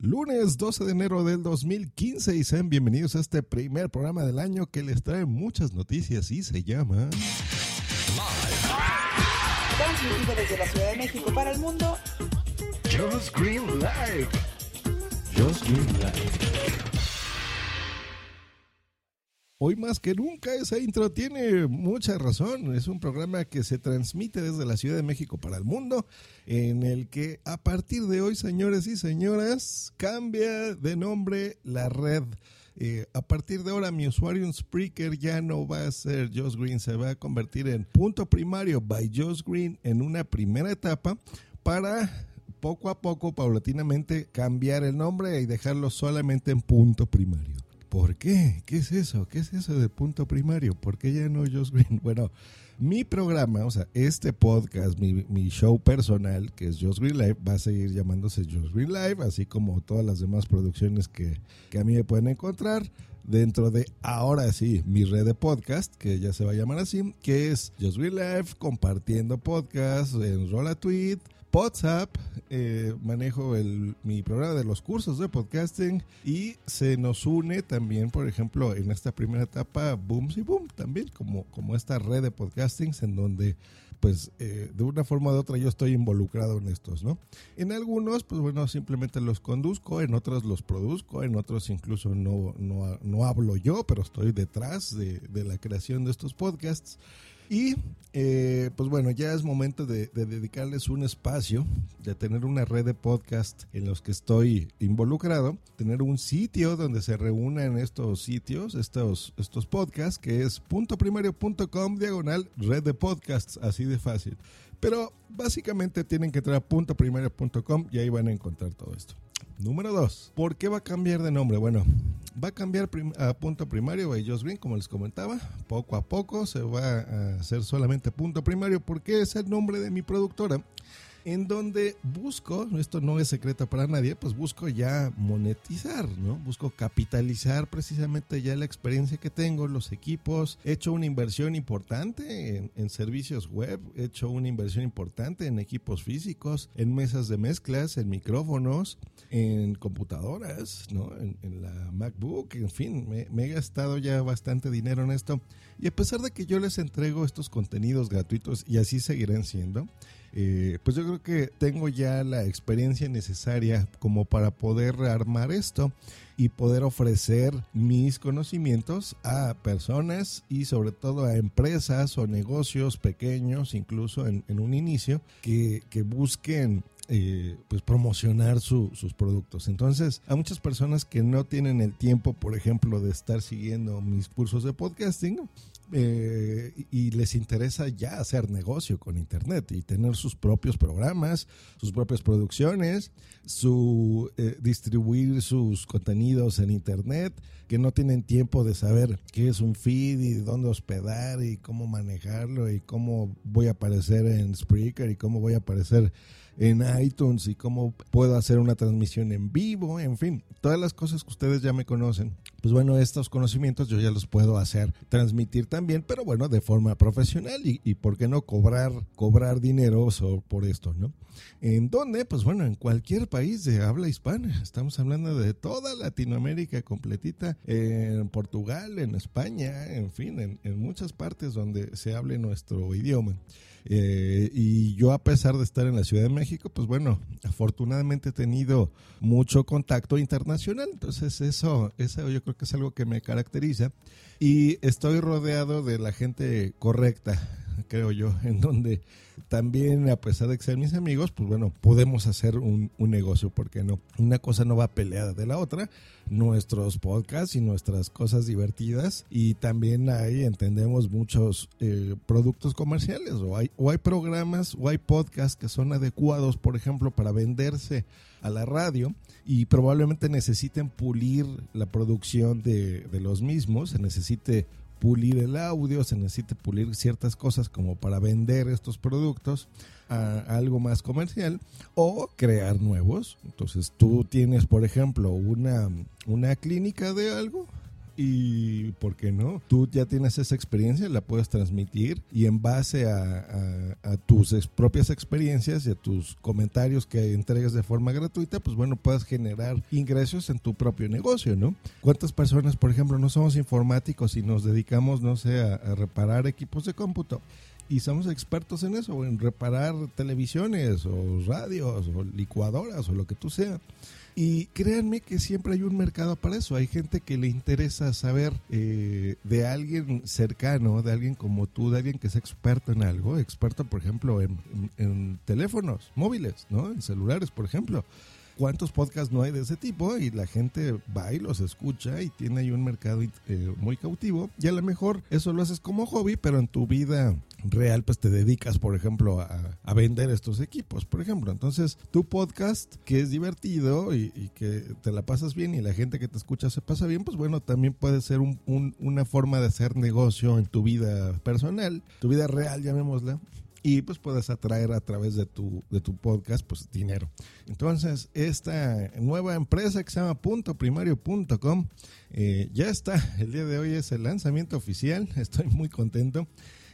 Lunes 12 de enero del 2015 y sean bienvenidos a este primer programa del año que les trae muchas noticias y se llama... Transmitido desde la Ciudad de México para el mundo. Just Green Live. Just Green Live. Hoy más que nunca esa intro tiene mucha razón. Es un programa que se transmite desde la Ciudad de México para el mundo, en el que a partir de hoy, señores y señoras, cambia de nombre la red. Eh, a partir de ahora mi usuario en Spreaker ya no va a ser Josh Green, se va a convertir en punto primario by Josh Green en una primera etapa para poco a poco, paulatinamente, cambiar el nombre y dejarlo solamente en punto primario. ¿Por qué? ¿Qué es eso? ¿Qué es eso de punto primario? ¿Por qué ya no Josh Green? Bueno, mi programa, o sea, este podcast, mi, mi show personal, que es Josh Green Live, va a seguir llamándose Josh Green Live, así como todas las demás producciones que, que a mí me pueden encontrar dentro de ahora sí mi red de podcast, que ya se va a llamar así, que es Just Green Live, compartiendo podcast en Rolla Tweet, WhatsApp, eh, manejo el, mi programa de los cursos de podcasting y se nos une también, por ejemplo, en esta primera etapa, Booms y Boom, también como, como esta red de podcastings en donde pues eh, de una forma u otra yo estoy involucrado en estos, ¿no? En algunos, pues bueno, simplemente los conduzco, en otros los produzco, en otros incluso no, no, no hablo yo, pero estoy detrás de, de la creación de estos podcasts. Y eh, pues bueno, ya es momento de, de, dedicarles un espacio, de tener una red de podcast en los que estoy involucrado, tener un sitio donde se reúnan estos sitios, estos, estos podcasts, que es puntoprimario.com diagonal red de podcasts, así de fácil. Pero básicamente tienen que entrar a puntoprimario.com y ahí van a encontrar todo esto. Número 2. ¿Por qué va a cambiar de nombre? Bueno, va a cambiar a punto primario by Josh Green, como les comentaba. Poco a poco se va a hacer solamente punto primario porque es el nombre de mi productora en donde busco, esto no es secreto para nadie, pues busco ya monetizar, ¿no? Busco capitalizar precisamente ya la experiencia que tengo, los equipos, he hecho una inversión importante en, servicios web, he hecho una inversión importante en equipos físicos, en mesas de mezclas, en micrófonos, en computadoras, ¿no? En, en la MacBook, en fin, me, me he gastado ya bastante dinero en esto. Y a pesar de que yo les entrego estos contenidos gratuitos y así seguirán siendo, eh, pues yo creo que tengo ya la experiencia necesaria como para poder armar esto y poder ofrecer mis conocimientos a personas y sobre todo a empresas o negocios pequeños, incluso en, un inicio, que, que busquen eh, pues promocionar su, sus productos. Entonces, a muchas personas que no tienen el tiempo, por ejemplo, de estar siguiendo mis cursos de podcasting, eh, y les interesa ya hacer negocio con internet y tener sus propios programas, sus propias producciones, su eh, distribuir sus contenidos en internet, que no tienen tiempo de saber qué es un feed y dónde hospedar y cómo manejarlo y cómo voy a aparecer en Spreaker y cómo voy a aparecer en iTunes y cómo puedo hacer una transmisión en vivo, en fin, todas las cosas que ustedes ya me conocen. Pues bueno, estos conocimientos yo ya los puedo hacer, transmitir también, pero bueno, de forma profesional y, por qué no cobrar, cobrar dinero por esto, ¿no? ¿En dónde? Pues bueno, en cualquier país de habla hispana. Estamos hablando de toda Latinoamérica completita, en Portugal, en España, en fin, en, en muchas partes donde se hable nuestro idioma. Eh, y yo a pesar de estar en la Ciudad de México, pues bueno, afortunadamente he tenido mucho contacto internacional, entonces eso, eso yo creo que es algo que me caracteriza y estoy rodeado de la gente correcta, creo yo, en donde también, a pesar de que sean mis amigos, pues bueno, podemos hacer un, un negocio, porque no? Una cosa no va peleada de la otra, nuestros podcasts y nuestras cosas divertidas, y también ahí entendemos muchos eh, productos comerciales, o hay, o hay programas, o hay podcasts que son adecuados, por ejemplo, para venderse a la radio y probablemente necesiten pulir la producción de, de los mismos, se necesite pulir el audio, se necesita pulir ciertas cosas como para vender estos productos a algo más comercial o crear nuevos. Entonces tú tienes, por ejemplo, una, una clínica de algo, y ¿por qué no? Tú ya tienes esa experiencia, la puedes transmitir y en base a, a, a tus propias experiencias y a tus comentarios que entregas de forma gratuita, pues bueno, puedes generar ingresos en tu propio negocio, ¿no? ¿Cuántas personas, por ejemplo, no somos informáticos y nos dedicamos, no sé, a, a reparar equipos de cómputo? Y somos expertos en eso, en reparar televisiones o radios o licuadoras o lo que tú sea. Y créanme que siempre hay un mercado para eso. Hay gente que le interesa saber eh, de alguien cercano, de alguien como tú, de alguien que es experto en algo, experto, por ejemplo, en, en, en teléfonos móviles, ¿no? En celulares, por ejemplo cuántos podcasts no hay de ese tipo y la gente va y los escucha y tiene ahí un mercado eh, muy cautivo y a lo mejor eso lo haces como hobby, pero en tu vida real pues te dedicas por ejemplo a, vender estos equipos, por ejemplo. Entonces tu podcast que es divertido y, que te la pasas bien y la gente que te escucha se pasa bien, pues bueno, también puede ser un, una forma de hacer negocio en tu vida personal, tu vida real llamémosla y pues puedes atraer a través de tu, de tu podcast pues dinero. Entonces, esta nueva empresa que se llama eh, ya está. El día de hoy es el lanzamiento oficial. Estoy muy contento.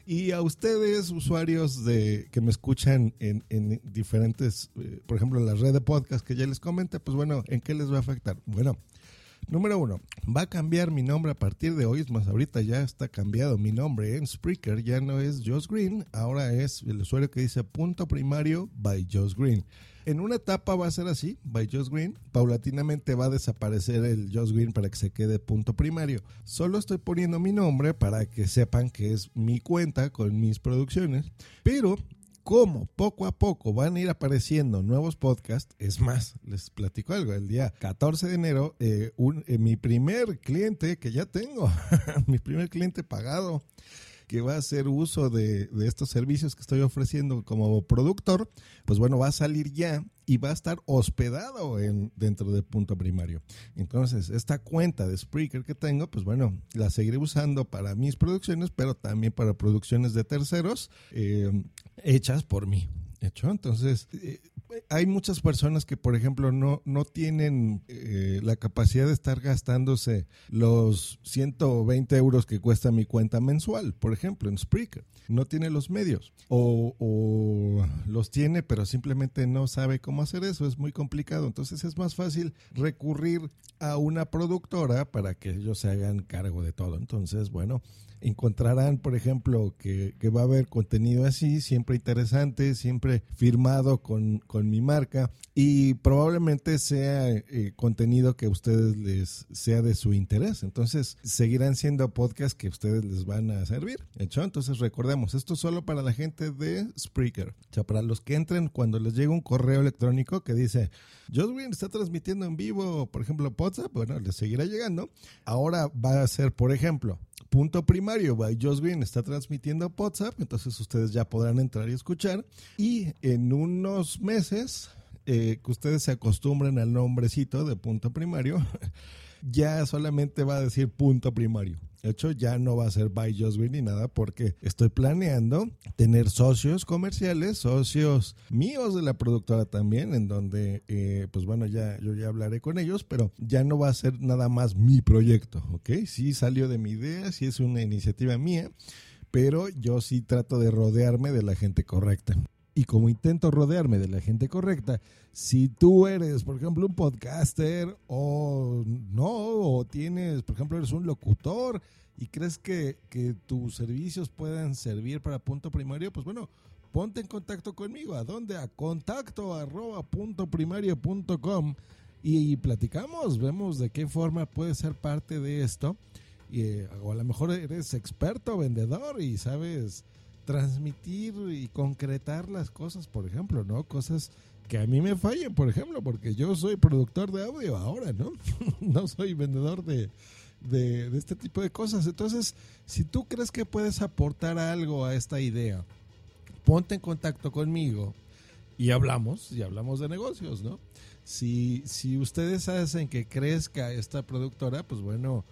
Y a ustedes, usuarios de que me escuchan en, en diferentes, eh, por ejemplo, en la red de podcast que ya les comenté, pues bueno, ¿en qué les va a afectar? Bueno, Número uno, va a cambiar mi nombre a partir de hoy. Es más, ahorita ya está cambiado mi nombre en Spreaker. Ya no es Josh Green, ahora es el usuario que dice punto primario by Josh Green. En una etapa va a ser así, by Josh Green. Paulatinamente va a desaparecer el Josh Green para que se quede punto primario. Solo estoy poniendo mi nombre para que sepan que es mi cuenta con mis producciones. Pero cómo poco a poco van a ir apareciendo nuevos podcasts. Es más, les platico algo. El día 14 de enero, eh, un, eh, mi primer cliente que ya tengo, mi primer cliente pagado, que va a hacer uso de, estos servicios que estoy ofreciendo como productor, pues bueno, va a salir ya y va a estar hospedado en, dentro de punto primario. Entonces, esta cuenta de Spreaker que tengo, pues bueno, la seguiré usando para mis producciones, pero también para producciones de terceros eh, hechas por mí. ¿Hecho? Entonces, eh, hay muchas personas que, por ejemplo, no, no tienen eh, la capacidad de estar gastándose los 120 euros que cuesta mi cuenta mensual, por ejemplo, en Spreaker. No tiene los medios. O, o, los tiene, pero simplemente no sabe cómo hacer eso. Es muy complicado. Entonces es más fácil recurrir a una productora para que ellos se hagan cargo de todo. Entonces, bueno, encontrarán, por ejemplo, que, que va a haber contenido así, siempre interesante, siempre firmado con, con mi marca y probablemente sea eh, contenido que a ustedes les sea de su interés. Entonces, seguirán siendo podcasts que a ustedes les van a servir. ¿Hecho? Entonces, recordemos, esto es solo para la gente de Spreaker. O sea, para los que entren cuando les llega un correo electrónico que dice, Joswin está transmitiendo en vivo, por ejemplo, WhatsApp, bueno, les seguirá llegando. Ahora va a ser, por ejemplo, punto primario by Josh Green está transmitiendo WhatsApp, entonces ustedes ya podrán entrar y escuchar. Y en unos meses eh, que ustedes se acostumbren al nombrecito de punto primario, ya solamente va a decir punto primario. Hecho, ya no va a ser by Just Green ni nada porque estoy planeando tener socios comerciales, socios míos de la productora también, en donde, eh, pues bueno, ya yo ya hablaré con ellos, pero ya no va a ser nada más mi proyecto, ¿ok? Sí salió de mi idea, sí es una iniciativa mía, pero yo sí trato de rodearme de la gente correcta y como intento rodearme de la gente correcta, si tú eres, por ejemplo, un podcaster o no, o tienes, por ejemplo, eres un locutor y crees que, tus servicios puedan servir para punto primario, pues bueno, ponte en contacto conmigo. ¿A dónde? A contacto arroba punto primario punto com y platicamos, vemos de qué forma puede ser parte de esto. Y, o a lo mejor eres experto vendedor y sabes transmitir y concretar las cosas, por ejemplo, ¿no? Cosas que a mí me fallen, por ejemplo, porque yo soy productor de audio ahora, ¿no? no soy vendedor de, de, de, este tipo de cosas. Entonces, si tú crees que puedes aportar algo a esta idea, ponte en contacto conmigo y hablamos, y hablamos de negocios, ¿no? Si, si ustedes hacen que crezca esta productora, pues bueno,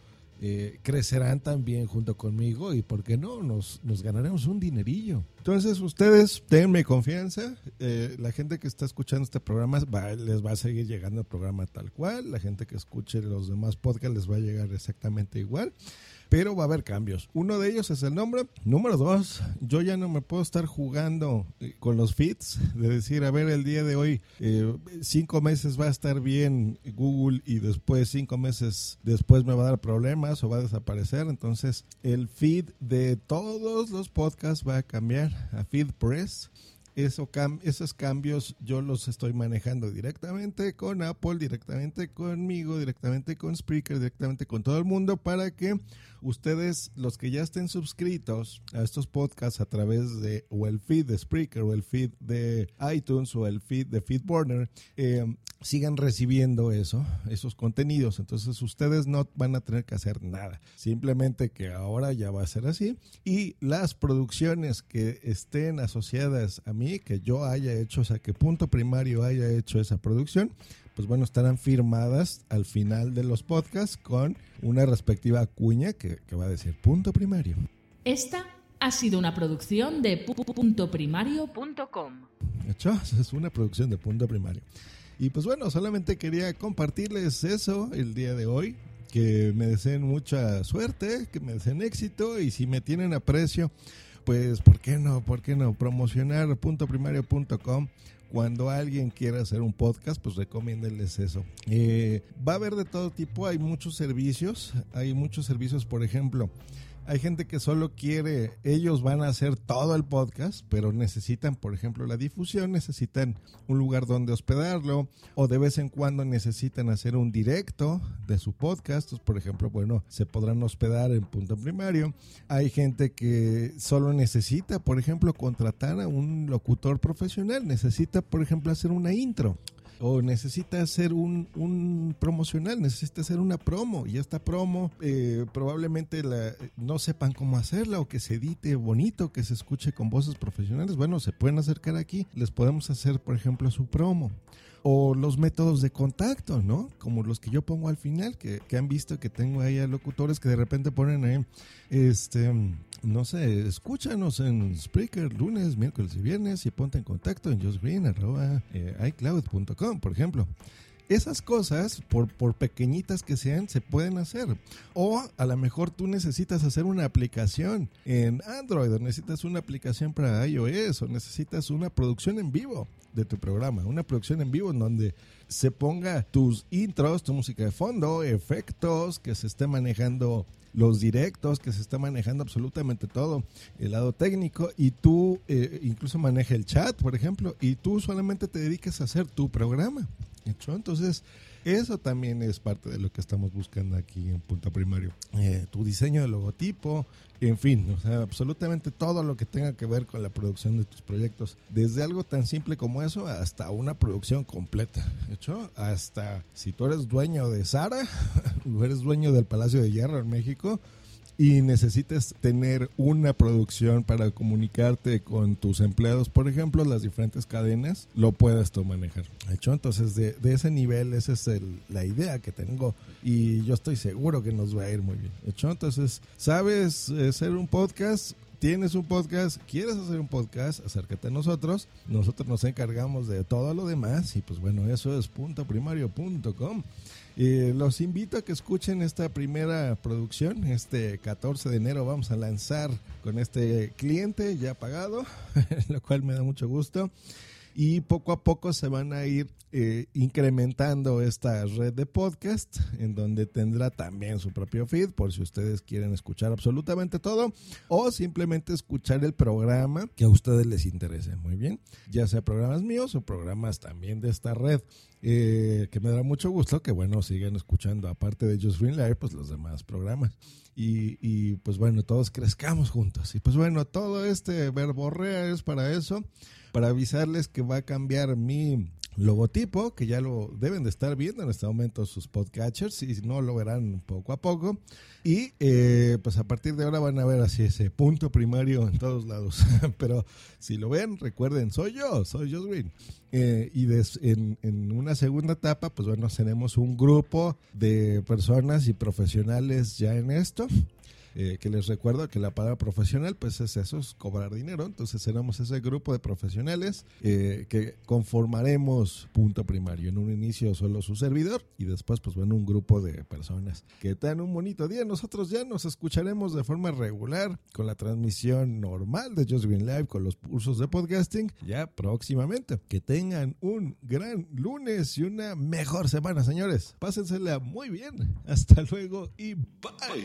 eh, crecerán también junto conmigo y, ¿por qué no? Nos, ganaremos un dinerillo. Entonces, ustedes denme confianza. Eh, la gente que está escuchando este programa va, les va a seguir llegando el programa tal cual. La gente que escuche los demás podcasts les va a llegar exactamente igual pero va a haber cambios. Uno de ellos es el nombre. Número dos, yo ya no me puedo estar jugando eh, con los feeds, de decir, a ver, el día de hoy, eh, cinco meses va a estar bien Google y después cinco meses después me va a dar problemas o va a desaparecer. Entonces, el feed de todos los podcasts va a cambiar a FeedPress. Eso esos cambios yo los estoy manejando directamente con Apple, directamente conmigo, directamente con Spreaker, directamente con todo el mundo para que ustedes, los que ya estén suscritos a estos podcasts a través de o el feed de Spreaker o el feed de iTunes o el feed de FeedBurner, eh, sigan recibiendo eso, esos contenidos. Entonces ustedes no van a tener que hacer nada. Simplemente que ahora ya va a ser así. Y las producciones que estén asociadas a mí, que yo haya hecho, o sea, que Punto Primario haya hecho esa producción, pues bueno, estarán firmadas al final de los podcasts con una respectiva cuña que, que va a decir Punto Primario. Esta ha sido una producción de puntoprimario.com. ¿Hecho? Es una producción de Punto Primario. Y pues bueno, solamente quería compartirles eso el día de hoy. Que me deseen mucha suerte, que me deseen éxito y si me tienen aprecio, pues ¿por qué no? ¿Por qué no? Promocionar puntoprimario.com cuando alguien quiera hacer un podcast, pues recomiéndenles eso. Eh, va a haber de todo tipo, hay muchos servicios, hay muchos servicios, por ejemplo, hay gente que solo quiere, ellos van a hacer todo el podcast, pero necesitan, por ejemplo, la difusión, necesitan un lugar donde hospedarlo, o de vez en cuando necesitan hacer un directo de su podcast. por ejemplo, bueno, se podrán hospedar en punto primario. Hay gente que solo necesita, por ejemplo, contratar a un locutor profesional, necesita, por ejemplo, hacer una intro o necesita hacer un, un, promocional, necesita hacer una promo y esta promo eh, probablemente la, no sepan cómo hacerla o que se edite bonito, que se escuche con voces profesionales. Bueno, se pueden acercar aquí, les podemos hacer, por ejemplo, su promo o los métodos de contacto, ¿no? Como los que yo pongo al final, que, que han visto que tengo ahí a locutores que de repente ponen ahí, este, no sé, escúchanos en Spreaker lunes, miércoles y viernes y ponte en contacto en justgreen.icloud.com, por ejemplo. Esas cosas, por, por pequeñitas que sean, se pueden hacer. O a lo mejor tú necesitas hacer una aplicación en Android, o necesitas una aplicación para iOS, o necesitas una producción en vivo de tu programa, una producción en vivo en donde se ponga tus intros, tu música de fondo, efectos, que se esté manejando los directos, que se está manejando absolutamente todo, el lado técnico, y tú eh, incluso maneja el chat, por ejemplo, y tú solamente te dediques a hacer tu programa. Entonces, eso también es parte de lo que estamos buscando aquí en Punto Primario. Eh, tu diseño de logotipo, en fin, o sea, absolutamente todo lo que tenga que ver con la producción de tus proyectos. Desde algo tan simple como eso hasta una producción completa. ¿Hecho? Hasta si tú eres dueño de Sara, eres dueño del Palacio de Hierro en México, y necesitas tener una producción para comunicarte con tus empleados, por ejemplo, las diferentes cadenas, lo puedes tú manejar. ¿Hecho? Entonces, de, de ese nivel, esa es el, la idea que tengo y yo estoy seguro que nos va a ir muy bien. ¿Hecho? Entonces, ¿sabes hacer un podcast? tienes un podcast, quieres hacer un podcast, acércate a nosotros. Nosotros nos encargamos de todo lo demás y pues bueno, eso es puntoprimario.com. Eh, los invito a que escuchen esta primera producción. Este 14 de enero vamos a lanzar con este cliente ya pagado, lo cual me da mucho gusto y poco a poco se van a ir eh, incrementando esta red de podcast en donde tendrá también su propio feed por si ustedes quieren escuchar absolutamente todo o simplemente escuchar el programa que a ustedes les interese muy bien ya sea programas míos o programas también de esta red eh, que me da mucho gusto que, bueno, sigan escuchando, aparte de Just Green Live, pues los demás programas. Y, y, pues bueno, todos crezcamos juntos. Y pues bueno, todo este verborrea es para eso, para avisarles que va a cambiar mi logotipo, que ya lo deben de estar viendo en este momento sus podcatchers, y no lo verán poco a poco. Y eh, pues a partir de ahora van a ver así ese punto primario en todos lados. Pero si lo ven, recuerden, soy yo, soy Josh Green. Eh, y des, en, en, una segunda etapa, pues bueno, tenemos un grupo de personas y profesionales ya en esto. Eh, que les recuerdo que la palabra profesional, pues es eso, es cobrar dinero. Entonces seremos ese grupo de profesionales eh, que conformaremos punto primario. En un inicio solo su servidor y después, pues bueno, un grupo de personas que tengan un bonito día. Nosotros ya nos escucharemos de forma regular con la transmisión normal de Just Green Live, con los cursos de podcasting, ya próximamente. Que tengan un gran lunes y una mejor semana, señores. Pásensela muy bien. Hasta luego y bye.